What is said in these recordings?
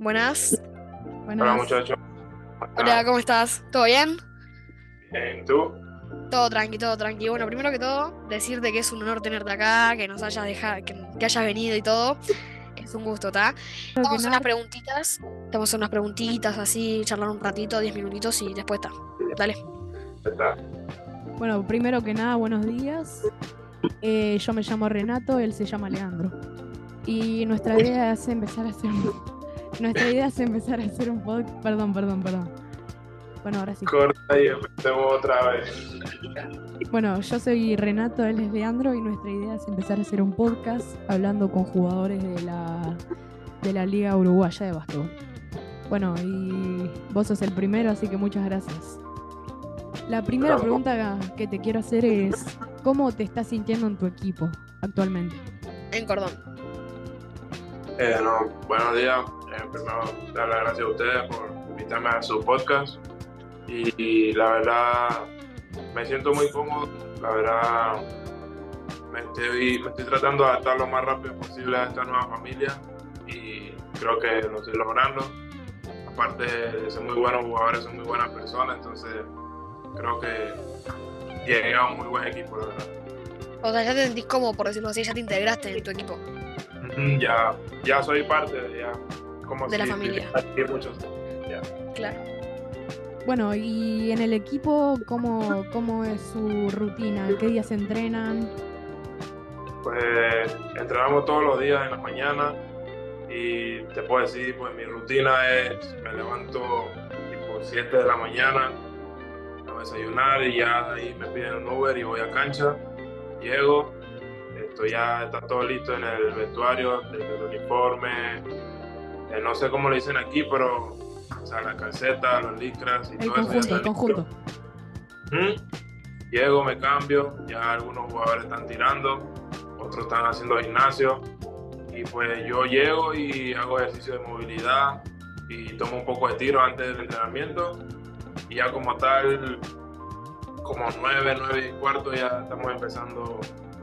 Buenas. Buenas. Hola muchachos. Hola, ¿cómo estás? ¿Todo bien? Bien, ¿tú? Todo tranqui, todo tranqui. Bueno, primero que todo, decirte que es un honor tenerte acá, que nos hayas dejado, que, que hayas venido y todo. Es un gusto, ¿está? Primero Vamos a que hacer nada, unas preguntitas. Te Vamos a hacer unas preguntitas así, charlar un ratito, 10 minutitos y después está. Dale. Ya está. bueno, primero que nada, buenos días. Eh, yo me llamo Renato, él se llama Leandro. Y nuestra idea es empezar a hacer nuestra idea es empezar a hacer un podcast. Perdón, perdón, perdón. Bueno, ahora sí. Corta y empecemos otra vez. Bueno, yo soy Renato, él es Leandro y nuestra idea es empezar a hacer un podcast hablando con jugadores de la, de la Liga Uruguaya de Básquetbol. Bueno, y vos sos el primero, así que muchas gracias. La primera Bravo. pregunta que te quiero hacer es, ¿cómo te estás sintiendo en tu equipo actualmente? En cordón. Eh, no, buenos días. Eh, primero, dar las gracias a ustedes por invitarme a su podcast. Y, y la verdad, me siento muy cómodo. La verdad, me estoy, me estoy tratando de adaptar lo más rápido posible a esta nueva familia. Y creo que lo estoy logrando. Aparte de ser muy buenos jugadores, son muy buenas personas. Entonces, creo que llegué a un muy buen equipo, la verdad. O sea, ya te sentís cómodo, por decirlo así, ya te integraste en tu equipo. Ya, ya soy parte de, ya, como De la familia. muchos ya. Claro. Bueno, y en el equipo, ¿cómo, cómo es su rutina? ¿Qué días entrenan? Pues entrenamos todos los días en la mañana y te puedo decir, pues mi rutina es, me levanto tipo 7 de la mañana a desayunar y ya de ahí me piden un Uber y voy a cancha, llego, esto ya está todo listo en el vestuario, desde el uniforme, eh, no sé cómo le dicen aquí, pero o sea, la calceta, los licras y El todo eso conjunto, está el conjunto. Llego, me cambio, ya algunos jugadores están tirando, otros están haciendo gimnasio y pues yo llego y hago ejercicio de movilidad y tomo un poco de tiro antes del entrenamiento y ya como tal, como nueve, nueve y cuarto ya estamos empezando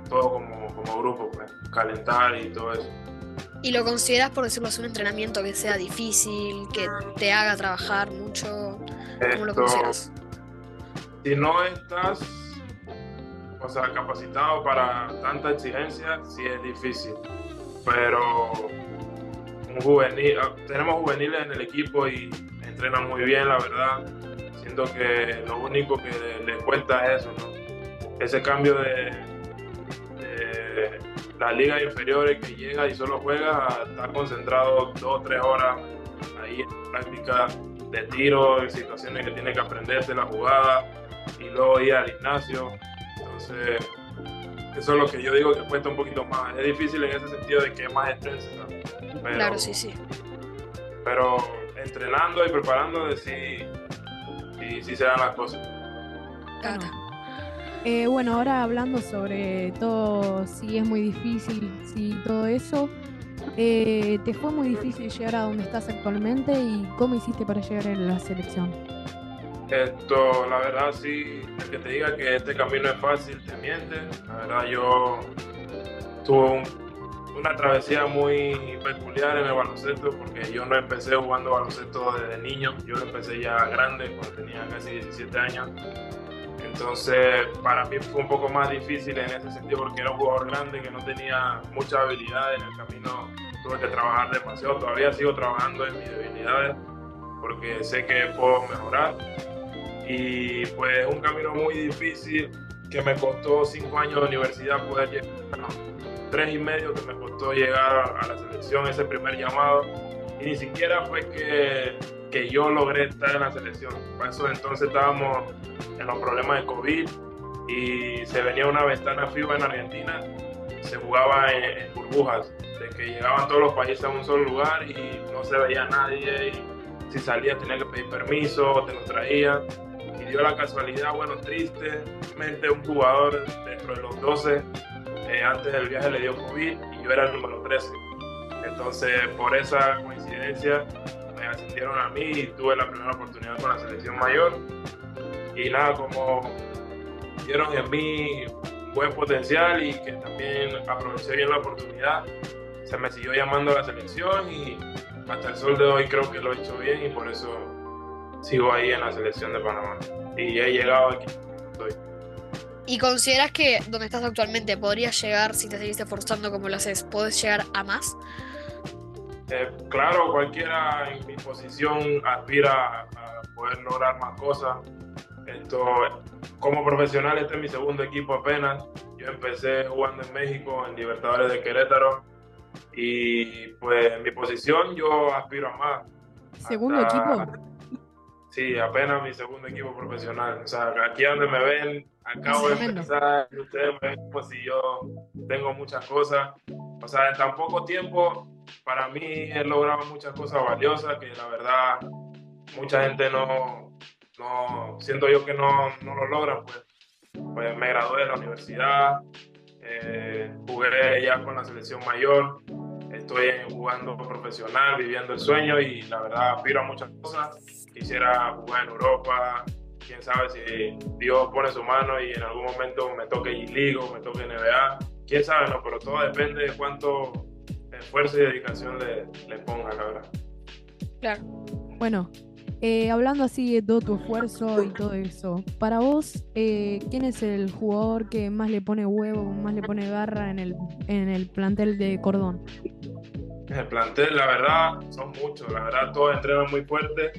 todo como, como grupo, pues, calentar y todo eso. ¿Y lo consideras, por decirlo así, un entrenamiento que sea difícil, que te haga trabajar mucho? ¿Cómo lo consideras? si no estás o sea, capacitado para tanta exigencia, sí es difícil. Pero un juvenil, ah, tenemos juveniles en el equipo y entrenan muy bien, la verdad. Siento que lo único que le- les cuesta es eso, ¿no? Ese cambio de las ligas inferiores que llega y solo juega a estar concentrado dos o tres horas ahí en práctica de tiro, en situaciones que tiene que aprenderse la jugada y luego ir al gimnasio. Entonces, eso es lo que yo digo que cuesta un poquito más. Es difícil en ese sentido de que es más extenso. ¿no? Pero, Claro, sí, sí. pero entrenando y preparando, sí, sí, sí se dan las cosas. Cata. Eh, bueno, ahora hablando sobre todo, si es muy difícil, si todo eso, eh, ¿te fue muy difícil llegar a donde estás actualmente y cómo hiciste para llegar a la selección? Esto, la verdad, sí, el que te diga que este camino es fácil, te miente. La verdad, yo tuve un- una travesía muy peculiar en el baloncesto porque yo no empecé jugando baloncesto desde niño, yo empecé ya grande, cuando tenía casi 17 años. Entonces, para mí fue un poco más difícil en ese sentido porque era un jugador grande que no tenía mucha habilidad en el camino. Tuve que trabajar demasiado, todavía sigo trabajando en mis debilidades porque sé que puedo mejorar. Y pues un camino muy difícil que me costó cinco años de universidad poder llegar, no, tres y medio que me costó llegar a la selección, ese primer llamado, y ni siquiera fue que, que yo logré estar en la selección, por eso entonces estábamos en los problemas de COVID y se venía una ventana FIBA en Argentina, se jugaba en, en burbujas, de que llegaban todos los países a un solo lugar y no se veía nadie, y si salías tenía que pedir permiso, te lo traían y dio la casualidad, bueno, tristemente un jugador dentro de los 12, eh, antes del viaje le dio COVID y yo era el número 13. Entonces, por esa coincidencia, ascendieron a mí y tuve la primera oportunidad con la selección mayor. Y nada, como vieron en mí buen potencial y que también aproveché bien la oportunidad, se me siguió llamando a la selección y hasta el sol de hoy creo que lo he hecho bien y por eso sigo ahí en la selección de Panamá. Y he llegado aquí. Estoy. ¿Y consideras que donde estás actualmente podrías llegar, si te seguís esforzando como lo haces, podés llegar a más? Eh, claro, cualquiera en mi posición aspira a poder lograr más cosas. Esto, como profesional, este es mi segundo equipo apenas. Yo empecé jugando en México, en Libertadores de Querétaro. Y pues en mi posición yo aspiro a más. ¿Segundo Hasta- equipo? Sí, apenas mi segundo equipo profesional. O sea, aquí donde me ven, acabo de empezar, ustedes me ven como si yo tengo muchas cosas. O sea, en tan poco tiempo, para mí he logrado muchas cosas valiosas que la verdad mucha gente no, no siento yo que no, no lo logran. Pues, pues me gradué de la universidad, eh, jugué ya con la selección mayor, estoy jugando profesional, viviendo el sueño y la verdad aspiro a muchas cosas. Quisiera jugar en Europa, quién sabe si Dios pone su mano y en algún momento me toque G-League o me toque NBA, quién sabe, no, pero todo depende de cuánto esfuerzo y dedicación le, le ponga, la verdad. Claro. Bueno, eh, hablando así de todo tu esfuerzo y todo eso, para vos, eh, ¿quién es el jugador que más le pone huevo, más le pone garra en el, en el plantel de Cordón? El plantel, la verdad, son muchos, la verdad, todos entrenan muy fuerte,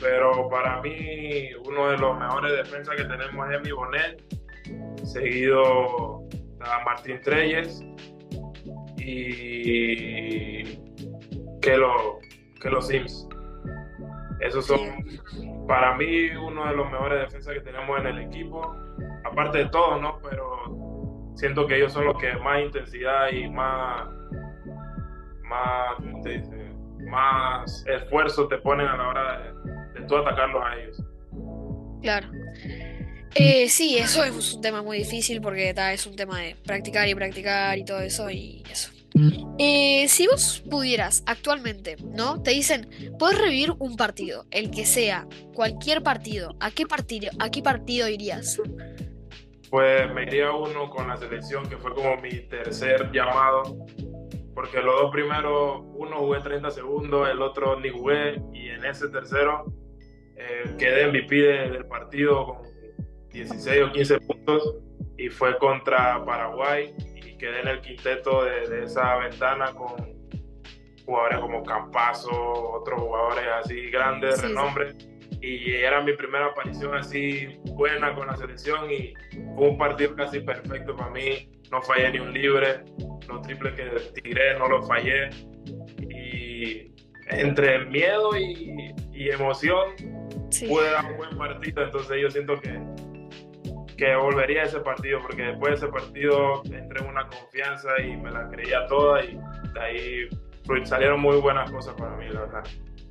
pero para mí uno de los mejores defensas que tenemos es mi Bonet, seguido Martín Treyes y que lo, que los Sims. Esos son para mí uno de los mejores defensas que tenemos en el equipo, aparte de todo, ¿no? Pero siento que ellos son los que más intensidad y más más, más esfuerzo te ponen a la hora de, de tú atacarlos a ellos. Claro. Eh, sí, eso es un tema muy difícil porque ta, es un tema de practicar y practicar y todo eso y eso. Eh, si vos pudieras actualmente, ¿no? Te dicen, puedes revivir un partido, el que sea, cualquier partido. ¿A qué partido, a qué partido irías? Pues me iría uno con la selección, que fue como mi tercer llamado, porque los dos primeros, uno jugué 30 segundos, el otro ni jugué, y en ese tercero eh, quedé MVP de- del partido con 16 o 15 puntos, y fue contra Paraguay, y quedé en el quinteto de, de esa ventana con jugadores como Campazo, otros jugadores así grandes, Sí, de sí. renombre. Y era mi primera aparición así buena con la selección y fue un partido casi perfecto para mí. No fallé ni un libre, los triples que tiré no los fallé. Y entre miedo y, y emoción Sí. pude dar un buen partido. Entonces yo siento que, que volvería a ese partido porque después de ese partido entré en una confianza y me la creía toda y de ahí salieron muy buenas cosas para mí, la verdad.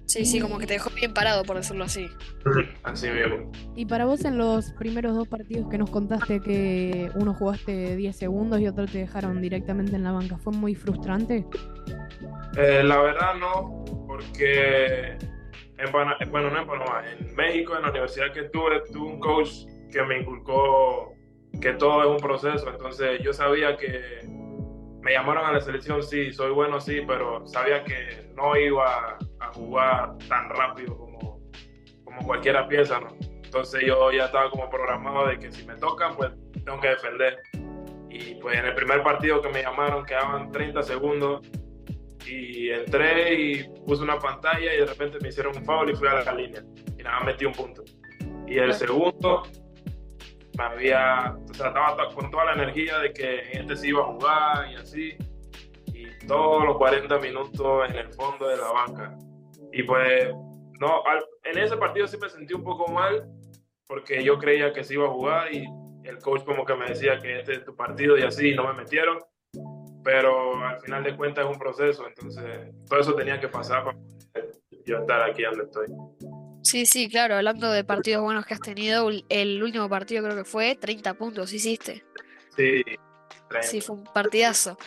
Sí, sí, como que te dejó bien parado, por decirlo así. Así mismo. Y para vos en los primeros dos partidos que nos contaste que uno jugaste 10 segundos y otro te dejaron directamente en la banca, ¿fue muy frustrante? Eh, la verdad no, porque en bueno, no en Panamá, en México, en la universidad que estuve, tuve un coach que me inculcó que todo es un proceso, entonces yo sabía que me llamaron a la selección, sí, soy bueno, sí, pero sabía que no iba a jugar tan rápido como, como cualquiera piensa, ¿no? Entonces yo ya estaba como programado de que si me tocan, pues tengo que defender. Y pues en el primer partido que me llamaron quedaban 30 segundos y entré y puse una pantalla y de repente me hicieron un foul y fui a la línea y nada más metí un punto. Y el segundo había, to- con toda la energía de que este sí iba a jugar y así. Y todos los 40 minutos en el fondo de la banca. Y pues, no, al- en ese partido sí me sentí un poco mal porque yo creía que sí iba a jugar y el coach como que me decía que este es tu partido y así, y no me metieron. Pero al final de cuentas es un proceso, entonces todo eso tenía que pasar para yo estar aquí donde estoy. Sí, sí, claro, hablando de partidos buenos que has tenido, el último partido creo que fue 30 puntos, hiciste. Sí, Sí, fue un partidazo.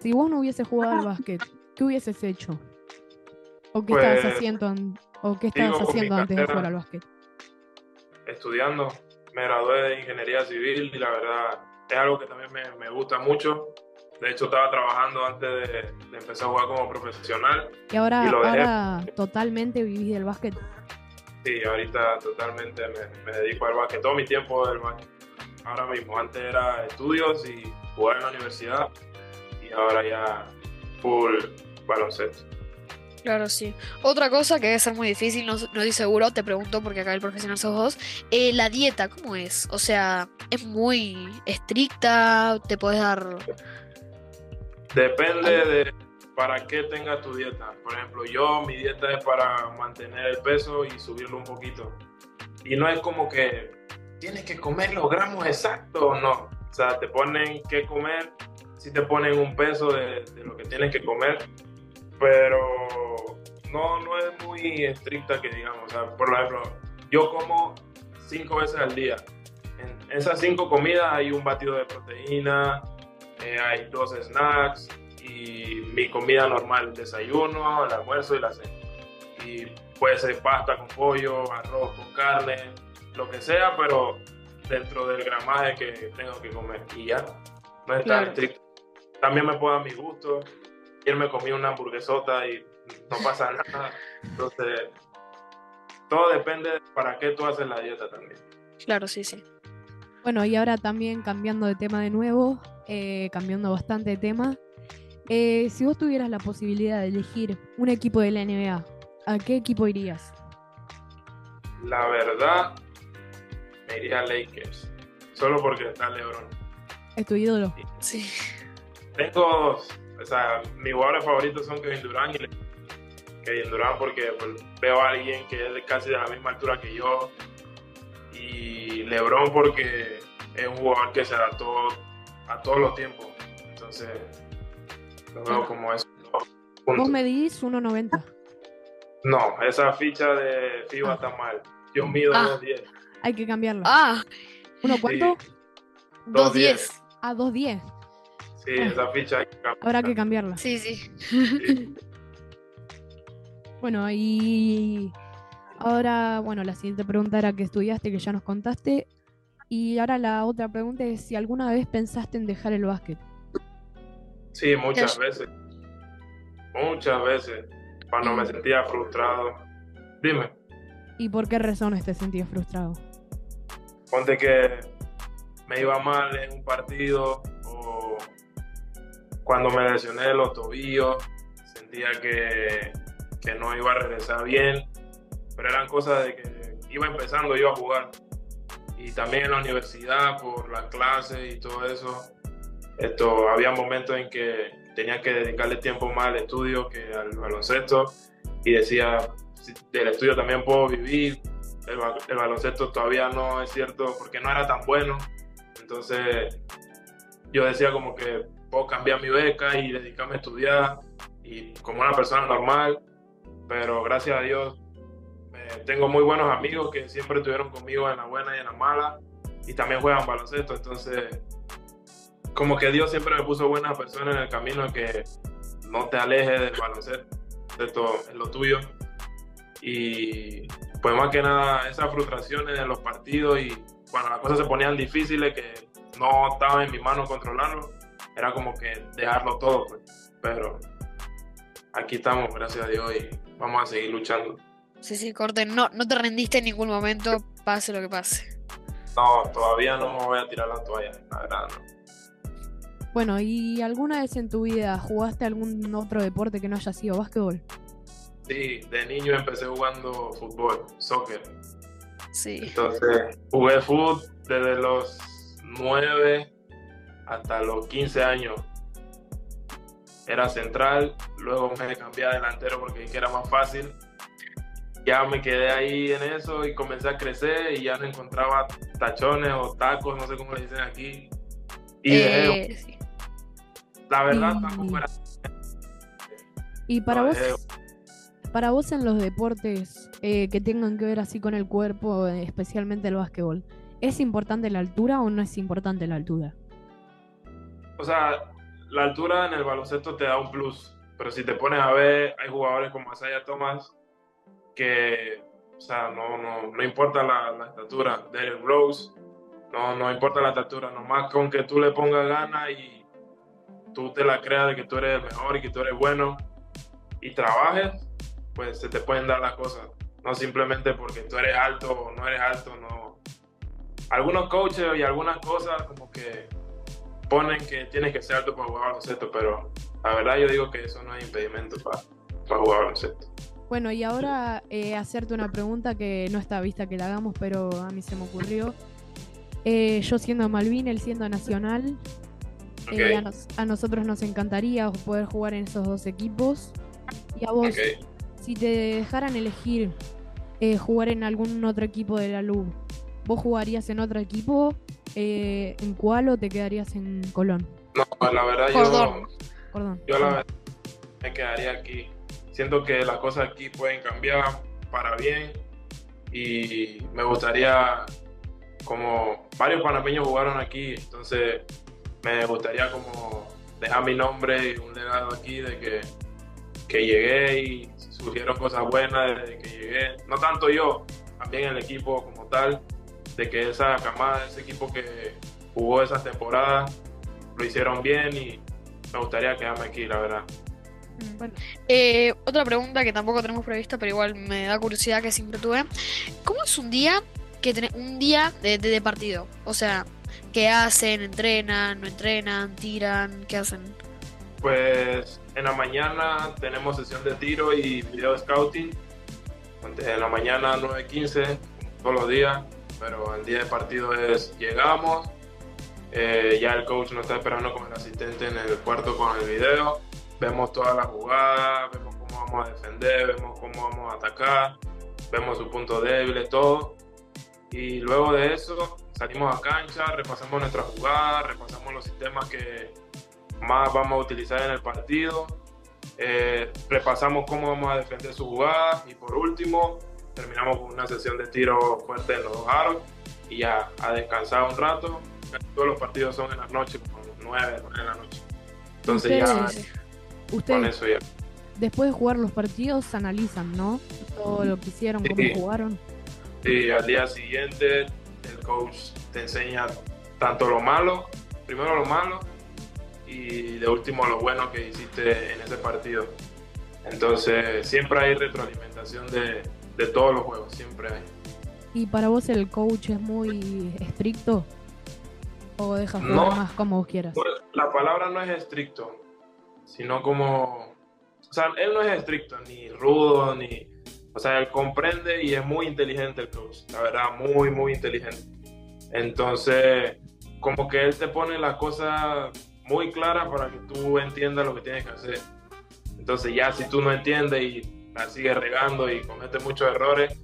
Si vos no hubieses jugado al básquet, ¿qué hubieses hecho? ¿O qué Pues, estabas haciendo, an- o qué estabas haciendo antes de jugar al básquet? estudiando. Me gradué de ingeniería civil y la verdad es algo que también me, me gusta mucho. De hecho, estaba trabajando antes de, empezar a jugar como profesional. Y ahora, ahora totalmente vivís del básquet. Sí, ahorita totalmente me, me, dedico al básquet. Todo mi tiempo del básquet. Ahora mismo, antes era estudios y jugar en la universidad. Y ahora ya full baloncesto. Claro, sí. Otra cosa que debe ser muy difícil, no, no estoy seguro, te pregunto porque acá el profesional sos vos. Eh, la dieta, ¿cómo es? O sea, ¿es muy estricta? ¿Te puedes dar...? Depende de para qué tenga tu dieta. Por ejemplo, yo, mi dieta es para mantener el peso y subirlo un poquito. Y no es como que tienes que comer los gramos exactos, no. O sea, te ponen que comer, si te ponen un peso de, de lo que tienes que comer pero no, no es muy estricta que digamos. O sea, por ejemplo, yo como cinco veces al día. En esas cinco comidas hay un batido de proteína, eh, hay dos snacks y mi comida normal, desayuno, el almuerzo y la cena. Y puede ser pasta con pollo, arroz con carne, lo que sea, pero dentro del gramaje que tengo que comer. Y ya, no es tan estricto. También me puedo dar mi gusto ayer me comí una hamburguesota y no pasa nada. Entonces, todo depende de para qué tú haces la dieta también. Claro, sí, sí. Bueno, y ahora también cambiando de tema de nuevo, eh, cambiando bastante de tema. Eh, si vos tuvieras la posibilidad de elegir un equipo de la NBA, ¿a qué equipo irías? La verdad, me iría a Lakers. Solo porque está LeBron. ¿Es tu ídolo? Sí. Tengo dos o sea, mis jugadores favoritos son Kevin Durant y Kevin Durant porque pues, veo a alguien que es casi de la misma altura que yo y LeBron porque es un jugador que se adaptó a todos los tiempos. Entonces, lo veo como eso. ¿Vos medís 1.90? No, esa ficha de FIBA ah. está mal. Yo mido 2.10. Ah. Hay que cambiarla. Ah. ¿Uno cuánto? 2.10. Ah, 2.10. Sí, esa ficha hay que Habrá que cambiarla. Sí, sí. bueno, y ahora, bueno, la siguiente pregunta era que estudiaste, que ya nos contaste. Y ahora la otra pregunta es si alguna vez pensaste en dejar el básquet. Sí, muchas veces. Muchas veces. Cuando me sentía frustrado. Dime. ¿Y por qué razones te sentías frustrado? Ponte que me iba mal en un partido cuando me lesioné los tobillos, sentía que, que no iba a regresar bien, pero eran cosas de que iba empezando yo a jugar. Y también en la universidad, por las clases y todo eso, esto, había momentos en que tenía que dedicarle tiempo más al estudio que al baloncesto y decía, del estudio también puedo vivir, el, el, baloncesto todavía no es cierto porque no era tan bueno. Entonces yo decía como que puedo cambiar mi beca y dedicarme a estudiar y como una persona normal, pero gracias a Dios tengo muy buenos amigos que siempre estuvieron conmigo en la buena y en la mala y también juegan baloncesto, entonces como que Dios siempre me puso buenas personas en el camino que no te alejes del baloncesto, en lo tuyo y pues más que nada esas frustraciones en los partidos y cuando las cosas se ponían difíciles que no estaba en mi mano controlarlo, era como que dejarlo todo, pues. Pero aquí estamos, gracias a Dios, y vamos a seguir luchando. Sí, sí, corte, no, no te rendiste en ningún momento, pase lo que pase. No, todavía no me voy a tirar la toalla, la verdad, no. Bueno, ¿y alguna vez en tu vida jugaste algún otro deporte que no haya sido básquetbol? Sí, de niño empecé jugando fútbol, soccer. Sí. Entonces, jugué fútbol desde los nueve hasta los 15 años era central, luego me cambié a delantero porque era más fácil. Ya me quedé ahí en eso y comencé a crecer y ya no encontraba tachones o tacos, no sé cómo le dicen aquí. Y eh, La verdad, tampoco era. Y para vos, para vos en los deportes eh, que tengan que ver así con el cuerpo, especialmente el básquetbol, ¿es importante la altura o no es importante la altura? o sea, la altura en el baloncesto te da un plus, pero si te pones a ver, hay jugadores como Asaya Thomas que, o sea, no, no, no importa la, la estatura. Derek Rose, no, no importa la estatura, nomás con que tú le pongas ganas y tú te la creas de que tú eres el mejor y que tú eres bueno y trabajes, pues se te pueden dar las cosas. No simplemente porque tú eres alto o no eres alto, no. Algunos coaches y algunas cosas como que ponen que tienes que ser alto para jugar baloncesto, pero la verdad yo digo que eso no es impedimento para, para jugar baloncesto. Bueno, y ahora eh, hacerte una pregunta que no está vista que la hagamos, pero a mí se me ocurrió. Eh, yo siendo Malvin, él siendo Nacional, eh, a, nos- a nosotros nos encantaría poder jugar en esos dos equipos. Y a vos, si te dejaran elegir eh, jugar en algún otro equipo de la LUB, ¿vos jugarías en otro equipo? Eh, ¿En cuál o te quedarías en Colón? No, la verdad Cordón. yo, Perdón. yo la verdad me quedaría aquí. Siento que las cosas aquí pueden cambiar para bien y me gustaría, como varios panameños jugaron aquí, entonces me gustaría como dejar mi nombre y un legado aquí de que, que llegué y surgieron cosas buenas desde que llegué. No tanto yo, también el equipo como tal, de que esa camada, ese equipo que jugó esa temporada, lo hicieron bien y me gustaría quedarme aquí, la verdad. Bueno, Eh, otra pregunta que tampoco tenemos prevista, pero igual me da curiosidad que siempre tuve. ¿Cómo es un día que tenés un día de, de- de partido? O sea, ¿qué hacen? ¿Entrenan? ¿No entrenan? ¿Tiran? ¿Qué hacen? Pues en la mañana tenemos sesión de tiro y video scouting. En la mañana 9.15, todos los días, pero el día de partido es llegamos, eh, ya el coach nos está esperando con el asistente en el cuarto con el video, vemos todas las jugadas, vemos cómo vamos a defender, vemos cómo vamos a atacar, vemos sus puntos débiles, todo. Y luego de eso salimos a cancha, repasamos nuestras jugadas, repasamos los sistemas que, más vamos a utilizar en el partido. Eh, repasamos cómo vamos a defender su jugada y por último terminamos con una sesión de tiro fuerte en los dos aros y ya a descansar un rato. Todos los partidos son en la noche, como 9, 9 de la noche. Entonces ya con ustedes eso ya. después de jugar los partidos analizan, ¿no? Todo lo que hicieron, cómo Sí. jugaron. Y al día siguiente el coach te enseña tanto lo malo, primero lo malo y de último lo bueno que hiciste en ese partido. Entonces siempre hay retroalimentación de, de todos los juegos, siempre hay. ¿Y para vos el coach es muy estricto? ¿O deja jugar No. más como vos quieras? Bueno, la palabra no es estricto, sino como... O sea, él no es estricto, ni rudo, ni... O sea, él comprende y es muy inteligente el coach, la verdad, muy, muy inteligente. Entonces, como que él te pone las cosas muy claras para que tú entiendas lo que tienes que hacer. Entonces, ya si tú no entiendes y la sigues regando y cometes muchos errores,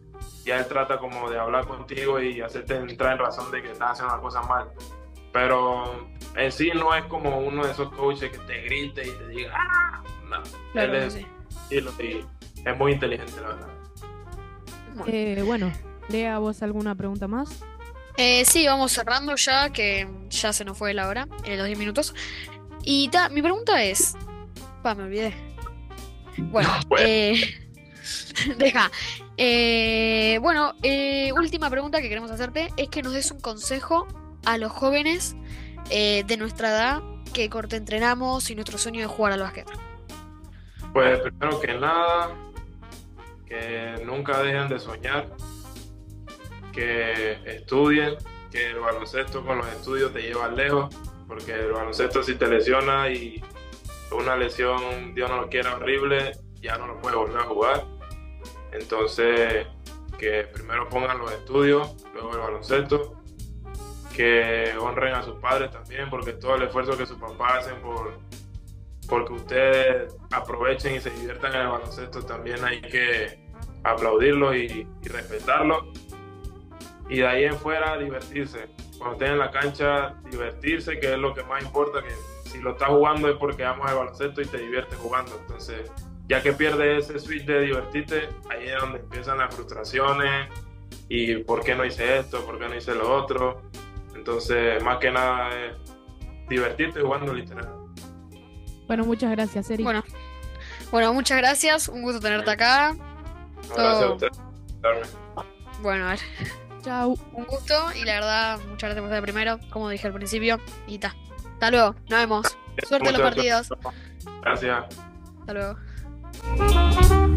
ya él trata como de hablar contigo y hacerte entrar en razón de que estás haciendo las cosas mal. Pero en sí no es como uno de esos coaches que te grite y te diga, ¡ah! No, Claro, él es, sí. y es muy inteligente, la verdad. Bueno. Eh, bueno, Lea, ¿vos alguna pregunta más? Eh, sí, vamos cerrando ya, que ya se nos fue la hora, eh, los 10 minutos. Y ta, mi pregunta es. Pa, me olvidé. Bueno, Bueno. eh, deja. Eh, bueno, eh, última pregunta que queremos hacerte es que nos des un consejo a los jóvenes eh, de nuestra edad que corte entrenamos y nuestro sueño de jugar al básquet. Pues primero que nada, que nunca dejen de soñar, que estudien, que el baloncesto con los estudios te lleva lejos, porque el baloncesto si te lesiona y una lesión, Dios no lo quiera, horrible, ya no lo puedes volver a jugar. Entonces, que primero pongan los estudios, luego el baloncesto, que honren a sus padres también, porque todo el esfuerzo que sus papás hacen por, porque ustedes aprovechen y se diviertan en el baloncesto, también hay que aplaudirlo y, y respetarlo. Y de ahí en fuera, divertirse. Cuando estén en la cancha, divertirse, que es lo que más importa, que si lo estás jugando es porque amas el baloncesto y te diviertes jugando. Entonces, ya que pierdes ese switch de divertirte, ahí es donde empiezan las frustraciones y por qué no hice esto, por qué no hice lo otro. Entonces, más que nada es divertirte jugando literal. Bueno, muchas gracias, Eric. Bueno, bueno, muchas gracias, un gusto tenerte acá. Gracias a Todo. ustedes por invitarme. Bueno, a ver, Chau. un gusto y la verdad, muchas gracias por estar primero, como dije al principio, y ta. Hasta luego, nos vemos. Suerte en los partidos. Gracias. Hasta luego.